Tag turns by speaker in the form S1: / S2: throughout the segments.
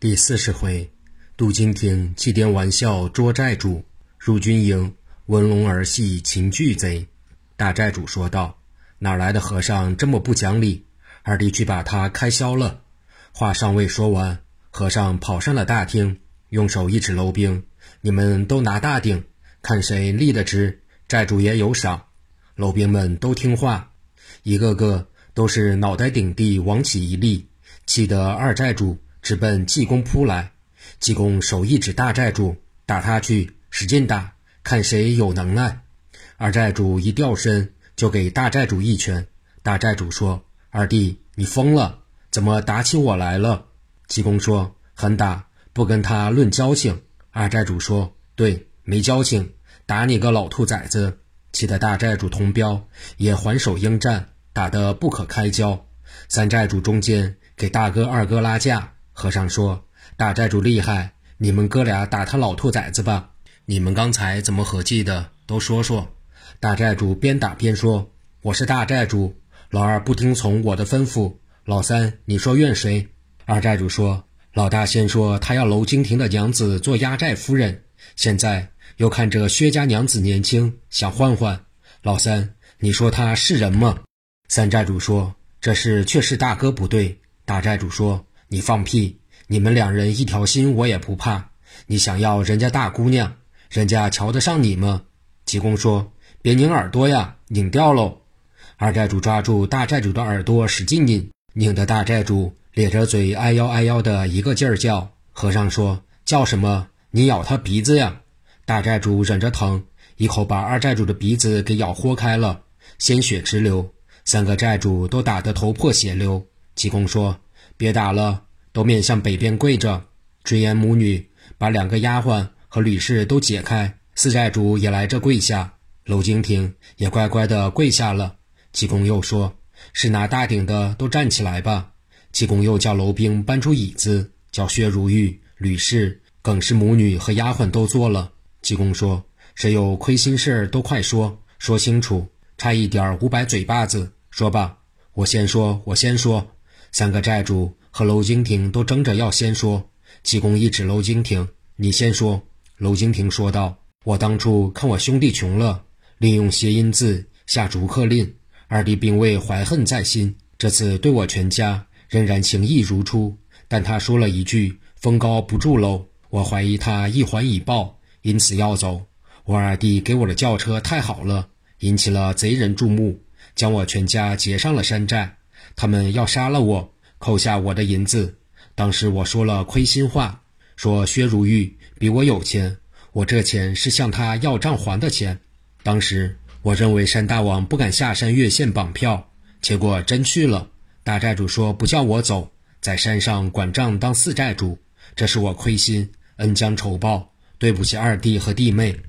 S1: 第四十回，杜金亭祭奠玩笑捉寨主，入军营闻龙儿戏擒巨贼。大寨主说道：“哪来的和尚这么不讲理？二弟去把他开销了。”话尚未说完，和尚跑上了大厅，用手一指楼兵：“你们都拿大鼎，看谁立得直，寨主也有赏。”楼兵们都听话，一个个都是脑袋顶地往起一立，气得二寨主。直奔济公扑来，济公手一指大寨主，打他去，使劲打，看谁有能耐。二寨主一掉身，就给大寨主一拳。大寨主说：“二弟，你疯了，怎么打起我来了？”济公说：“狠打，不跟他论交情。”二寨主说：“对，没交情，打你个老兔崽子！”气得大寨主同彪也还手应战，打得不可开交。三寨主中间给大哥二哥拉架。和尚说：“大寨主厉害，你们哥俩打他老兔崽子吧。你们刚才怎么合计的？都说说。”大寨主边打边说：“我是大寨主，老二不听从我的吩咐。老三，你说怨谁？”二寨主说：“老大先说他要娄京亭的娘子做压寨夫人，现在又看这薛家娘子年轻，想换换。老三，你说他是人吗？”三寨主说：“这事确实大哥不对。”大寨主说。你放屁！你们两人一条心，我也不怕。你想要人家大姑娘，人家瞧得上你吗？济公说：“别拧耳朵呀，拧掉喽。”二寨主抓住大寨主的耳朵，使劲拧，拧得大寨主咧着嘴，哎呦哎呦的一个劲儿叫。和尚说：“叫什么？你咬他鼻子呀！”大寨主忍着疼，一口把二寨主的鼻子给咬豁开了，鲜血直流，三个寨主都打得头破血流。济公说。别打了，都面向北边跪着。尊严母女把两个丫鬟和吕氏都解开，四寨主也来这跪下。娄京亭也乖乖的跪下了。济公又说：“是拿大鼎的都站起来吧。”济公又叫娄兵搬出椅子，叫薛如玉、吕氏、耿氏母女和丫鬟都坐了。济公说：“谁有亏心事儿都快说，说清楚。差一点五百嘴巴子，说吧。我先说，我先说。”三个债主和娄京亭都争着要先说。济公一指娄京亭：“你先说。”娄京亭说道：“我当初看我兄弟穷了，利用谐音字下逐客令，二弟并未怀恨在心。这次对我全家仍然情义如初。但他说了一句‘风高不住喽’，我怀疑他一环已报，因此要走。我二弟给我的轿车太好了，引起了贼人注目，将我全家劫上了山寨。”他们要杀了我，扣下我的银子。当时我说了亏心话，说薛如玉比我有钱，我这钱是向他要账还的钱。当时我认为山大王不敢下山越线绑票，结果真去了。大寨主说不叫我走，在山上管账当四寨主，这是我亏心，恩将仇报，对不起二弟和弟妹，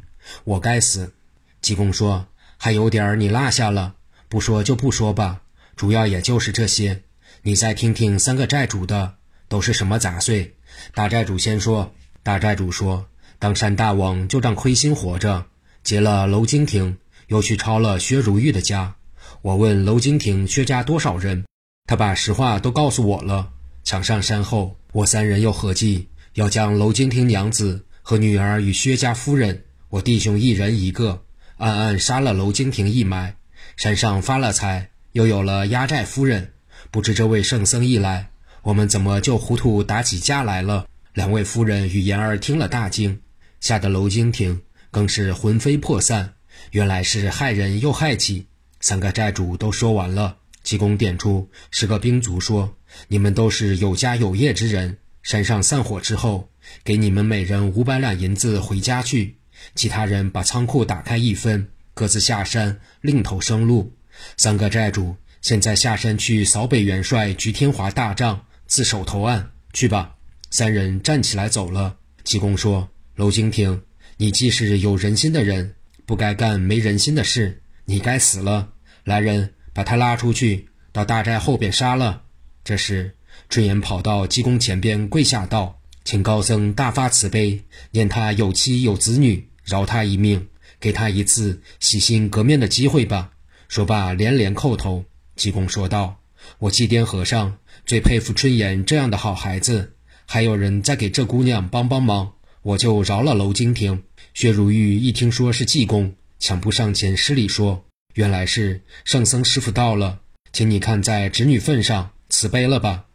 S1: 我该死。济公说还有点儿你落下了，不说就不说吧。主要也就是这些，你再听听三个债主的都是什么杂碎。大债主先说，大债主说，当山大王就仗亏心活着，劫了娄金亭，又去抄了薛如玉的家。我问娄金亭薛家多少人，他把实话都告诉我了。抢上山后，我三人又合计要将娄金亭娘子和女儿与薛家夫人，我弟兄一人一个，暗暗杀了娄金亭一埋，山上发了财。又有了压寨夫人，不知这位圣僧一来，我们怎么就糊涂打起架来了？两位夫人与言儿听了大惊，吓得娄京亭更是魂飞魄散。原来是害人又害己。三个债主都说完了，济公点出十个兵卒说：“你们都是有家有业之人，山上散伙之后，给你们每人五百两银子回家去。其他人把仓库打开一分，各自下山另投生路。”三个债主现在下山去扫北元帅菊天华大帐，自首投案去吧。三人站起来走了。济公说：“娄京亭，你既是有人心的人，不该干没人心的事，你该死了。来人，把他拉出去，到大寨后边杀了。”这时，春言跑到济公前边跪下道：“请高僧大发慈悲，念他有妻有子女，饶他一命，给他一次洗心革面的机会吧。”说罢，连连叩头。济公说道：“我祭奠和尚最佩服春言这样的好孩子，还有人再给这姑娘帮帮忙，我就饶了娄金亭。薛如玉一听说是济公，抢步上前施礼说：“原来是圣僧师傅到了，请你看在侄女份上慈悲了吧。”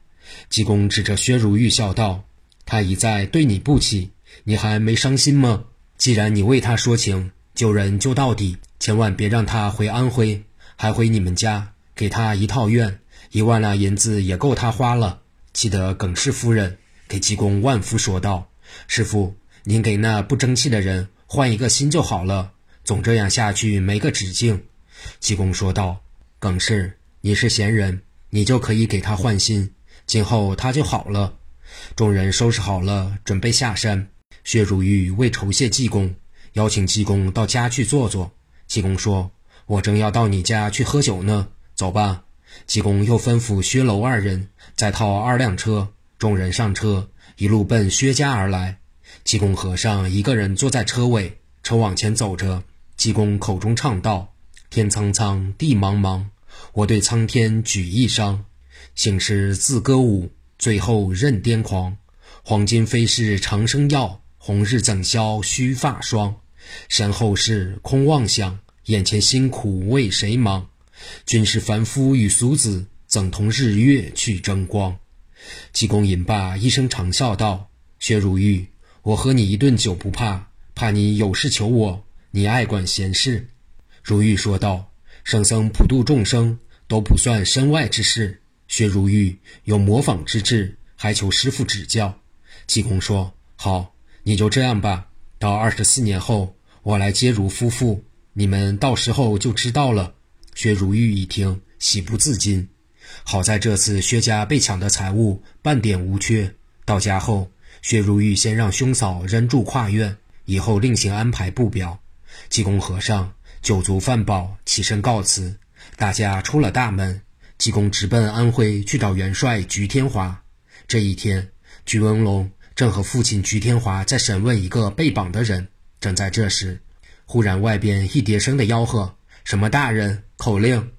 S1: 济公指着薛如玉笑道：“他一再对你不起，你还没伤心吗？既然你为他说情，救人救到底，千万别让他回安徽，还回你们家，给他一套院，一万两银子也够他花了。”气得耿氏夫人给济公万福说道：“师傅，您给那不争气的人换一个心就好了，总这样下去没个止境。”济公说道：“耿氏，你是贤人，你就可以给他换心，今后他就好了。”众人收拾好了，准备下山。薛如玉为酬谢济公，邀请济公到家去坐坐。济公说：“我正要到你家去喝酒呢，走吧。”济公又吩咐薛楼二人再套二辆车，众人上车，一路奔薛家而来。济公和尚一个人坐在车尾，车往前走着。济公口中唱道：“天苍苍，地茫茫，我对苍天举一觞。醒时自歌舞，醉后任癫狂。黄金飞逝长生药，红日怎消须发霜？身后事空妄想，眼前辛苦为谁忙？”均是凡夫与俗子，怎同日月去争光？济公饮罢，一声长笑道：“薛如玉，我喝你一顿酒不怕，怕你有事求我，你爱管闲事。”如玉说道：“圣僧普度众生，都不算身外之事。薛如玉有模仿之志，还求师傅指教。”济公说：“好，你就这样吧。到二十四年后，我来接如夫妇，你们到时候就知道了。”薛如玉一听，喜不自禁。好在这次薛家被抢的财物半点无缺。到家后，薛如玉先让兄嫂仍住跨院，以后另行安排布表。济公和尚酒足饭饱，起身告辞。大家出了大门，济公直奔安徽去找元帅菊天华。这一天，菊文龙正和父亲菊天华在审问一个被绑的人。正在这时，忽然外边一叠声的吆喝。什么大人口令？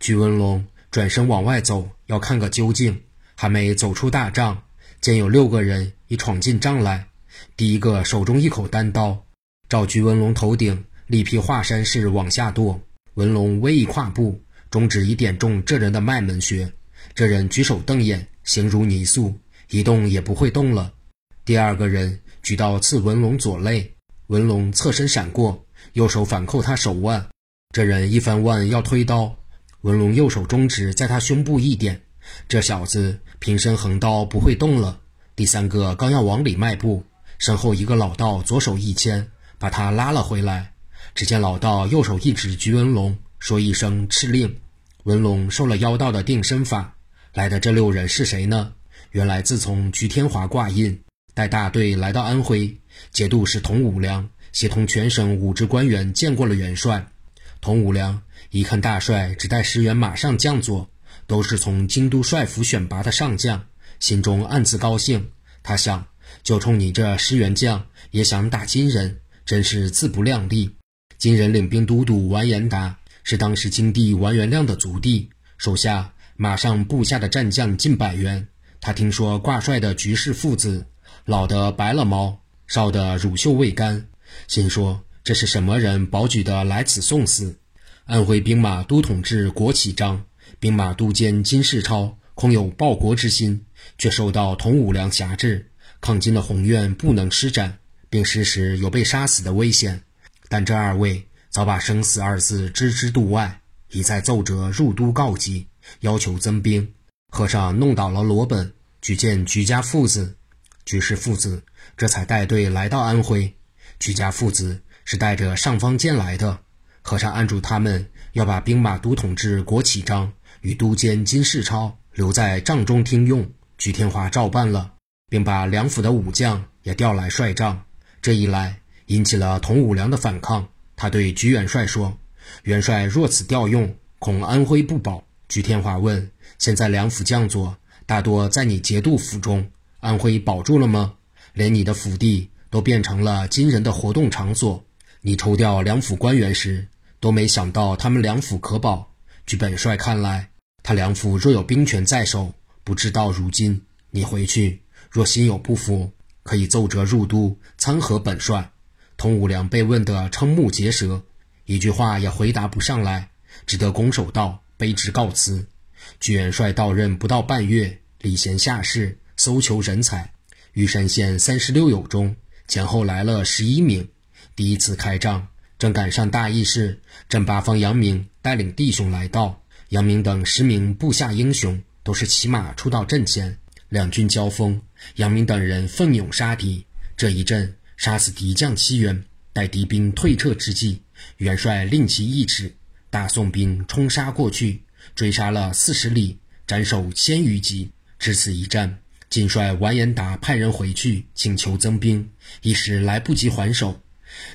S1: 鞠文龙转身往外走，要看个究竟。还没走出大帐，见有六个人已闯进帐来。第一个手中一口单刀，照鞠文龙头顶力劈华山式往下剁。文龙微一跨步，中指已点中这人的脉门穴。这人举手瞪眼，形如泥塑，一动也不会动了。第二个人举刀刺文龙左肋，文龙侧身闪过，右手反扣他手腕。这人一翻腕要推刀，文龙右手中指在他胸部一点，这小子平身横刀不会动了。第三个刚要往里迈步，身后一个老道左手一牵，把他拉了回来。只见老道右手一指菊文龙，说一声敕令。文龙受了妖道的定身法。来的这六人是谁呢？原来自从菊天华挂印，带大队来到安徽，节度使童武良协同全省武职官员见过了元帅。童武良一看大帅只带十员马上将座，都是从京都帅府选拔的上将，心中暗自高兴。他想，就冲你这十员将也想打金人，真是自不量力。金人领兵都督完颜达是当时金帝完颜亮的族弟，手下马上部下的战将近百员。他听说挂帅的菊氏父子，老的白了毛，少的乳臭未干，心说。这是什么人保举的来此送死？安徽兵马都统制国启章、兵马都监金世超，空有报国之心，却受到童武良辖制，抗金的宏愿不能施展，并时时有被杀死的危险。但这二位早把生死二字置之度外，已在奏折入都告急，要求增兵。和尚弄倒了罗本，举荐举家父子，举氏父子这才带队来到安徽。举家父子。是带着尚方剑来的，和尚按住他们，要把兵马都统制国启章与都监金世超留在帐中听用。菊天华照办了，并把梁府的武将也调来帅帐。这一来，引起了童武良的反抗。他对菊元帅说：“元帅若此调用，恐安徽不保。”菊天华问：“现在梁府将佐大多在你节度府中，安徽保住了吗？连你的府地都变成了金人的活动场所。”你抽调两府官员时，都没想到他们两府可保。据本帅看来，他两府若有兵权在手，不知道如今。你回去，若心有不服，可以奏折入都参劾本帅。童武良被问得瞠目结舌，一句话也回答不上来，只得拱手道：“卑职告辞。”居元帅到任不到半月，礼贤下士，搜求人才。玉山县三十六友中，前后来了十一名。第一次开仗，正赶上大义士，镇八方杨明带领弟兄来到。杨明等十名部下英雄都是骑马出到阵前，两军交锋，杨明等人奋勇杀敌。这一阵杀死敌将七员，待敌兵退撤之际，元帅令其一指，大宋兵冲杀过去，追杀了四十里，斩首千余级。至此一战。晋帅完颜达派人回去请求增兵，一时来不及还手。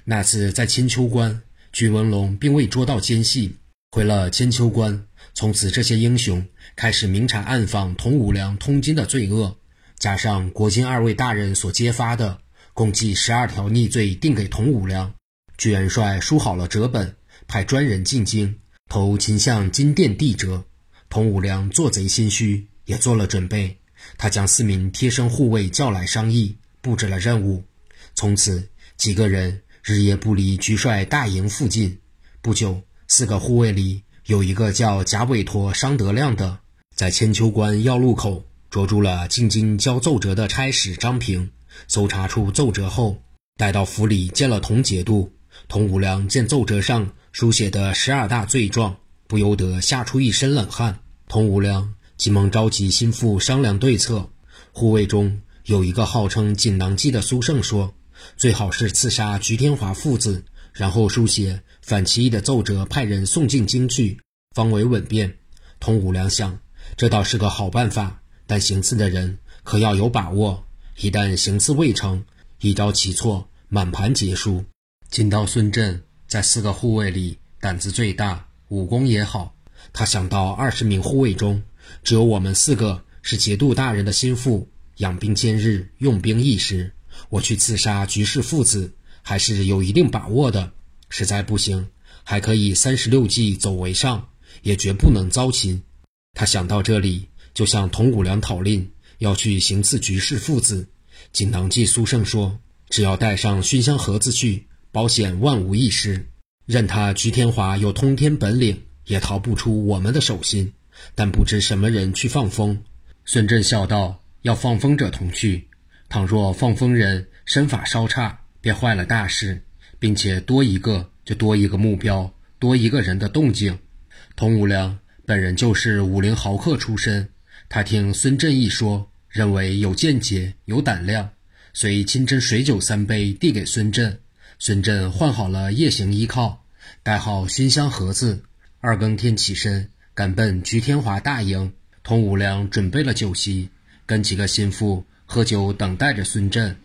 S1: 那次在千秋关，居文龙并未捉到奸细，回了千秋关。从此，这些英雄开始明察暗访童五良通奸的罪恶，加上国金二位大人所揭发的，共计十二条逆罪定给童五良。居元帅书好了折本，派专人进京，投秦向金殿递折。童五良做贼心虚，也做了准备。他将四名贴身护卫叫来商议，布置了任务。从此，几个人日夜不离居帅大营附近。不久，四个护卫里有一个叫贾伟托、商德亮的，在千秋关要路口捉住了进京交奏折的差使张平。搜查出奏折后，带到府里见了童节度。童武良见奏折上书写的十二大罪状，不由得吓出一身冷汗。童武良。急忙召集心腹商量对策。护卫中有一个号称锦囊计的苏胜说：“最好是刺杀菊天华父子，然后书写反其意的奏折，派人送进京去，方为稳便。”童武良想，这倒是个好办法，但行刺的人可要有把握，一旦行刺未成，一招棋错，满盘皆输。金刀孙振在四个护卫里胆子最大，武功也好。他想到二十名护卫中。只有我们四个是节度大人的心腹，养兵千日，用兵一时。我去刺杀局氏父子，还是有一定把握的。实在不行，还可以三十六计走为上，也绝不能遭擒。他想到这里，就向童谷良讨令，要去行刺局氏父子。锦囊计苏胜说：“只要带上熏香盒子去，保险万无一失。任他菊天华有通天本领，也逃不出我们的手心。”但不知什么人去放风。孙振笑道：“要放风者同去。倘若放风人身法稍差，便坏了大事，并且多一个就多一个目标，多一个人的动静。”童无良本人就是武林豪客出身，他听孙振一说，认为有见解、有胆量，遂亲斟水酒三杯，递给孙振。孙振换好了夜行衣靠，带好熏香盒子，二更天起身。赶奔菊天华大营，童无良准备了酒席，跟几个心腹喝酒，等待着孙振。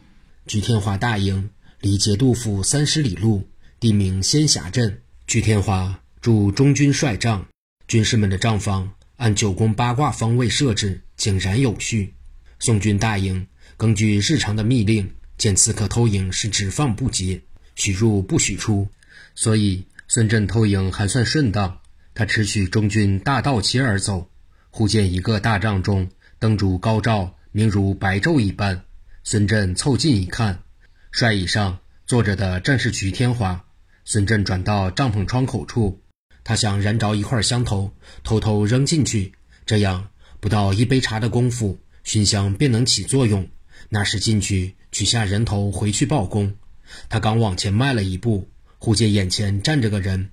S1: 菊天华大营离节度府三十里路，地名仙霞镇。菊天华驻中军帅帐，军士们的帐房按九宫八卦方位设置，井然有序。宋军大营根据日常的密令，见刺客偷营是只放不接，许入不许出，所以孙振偷营还算顺当。他持取中军大道旗而走，忽见一个大帐中灯烛高照，明如白昼一般。孙振凑近一看，帅椅上坐着的正是徐天华。孙振转到帐篷窗口处，他想燃着一块香头，偷偷扔进去，这样不到一杯茶的功夫，熏香便能起作用。那时进去取下人头回去报功。他刚往前迈了一步，忽见眼前站着个人。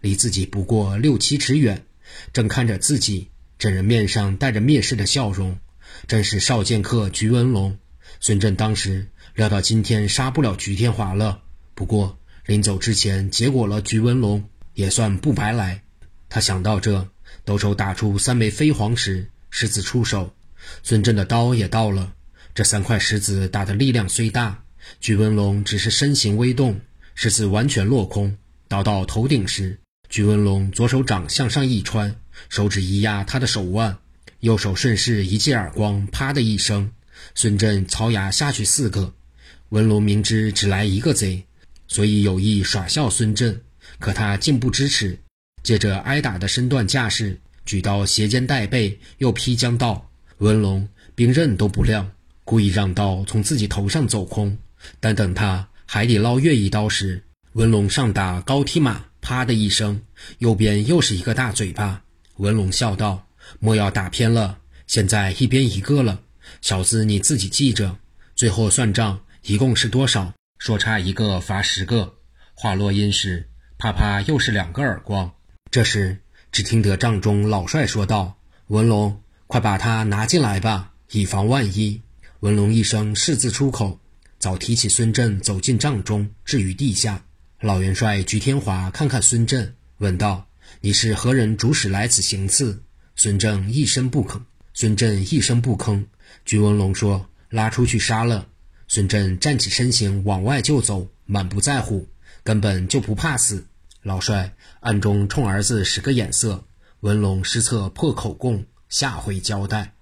S1: 离自己不过六七尺远，正看着自己，这人面上带着蔑视的笑容，正是少剑客菊文龙。孙振当时料到今天杀不了菊天华了，不过临走之前结果了菊文龙，也算不白来。他想到这，兜手打出三枚飞黄石，石子出手，孙振的刀也到了。这三块石子打的力量虽大，菊文龙只是身形微动，石子完全落空，倒到头顶时。菊文龙左手掌向上一穿，手指一压他的手腕，右手顺势一记耳光，啪的一声，孙振槽牙下去四个。文龙明知只来一个贼，所以有意耍笑孙振，可他竟不支持，借着挨打的身段架势，举刀斜肩带背，又劈将道：“文龙兵刃都不亮，故意让刀从自己头上走空。但等他海底捞月一刀时，文龙上打高踢马，啪的一声，右边又是一个大嘴巴。文龙笑道：“莫要打偏了，现在一边一个了。小子你自己记着，最后算账一共是多少？说差一个罚十个。”话落音时，啪啪又是两个耳光。这时，只听得帐中老帅说道：“文龙，快把他拿进来吧，以防万一。”文龙一声“是”字出口。早提起孙振走进帐中，置于地下。老元帅菊天华看看孙振，问道：“你是何人主使来此行刺？”孙振一声不吭。孙振一声不吭。鞠文龙说：“拉出去杀了。”孙振站起身形往外就走，满不在乎，根本就不怕死。老帅暗中冲儿子使个眼色。文龙失策破口供，下回交代。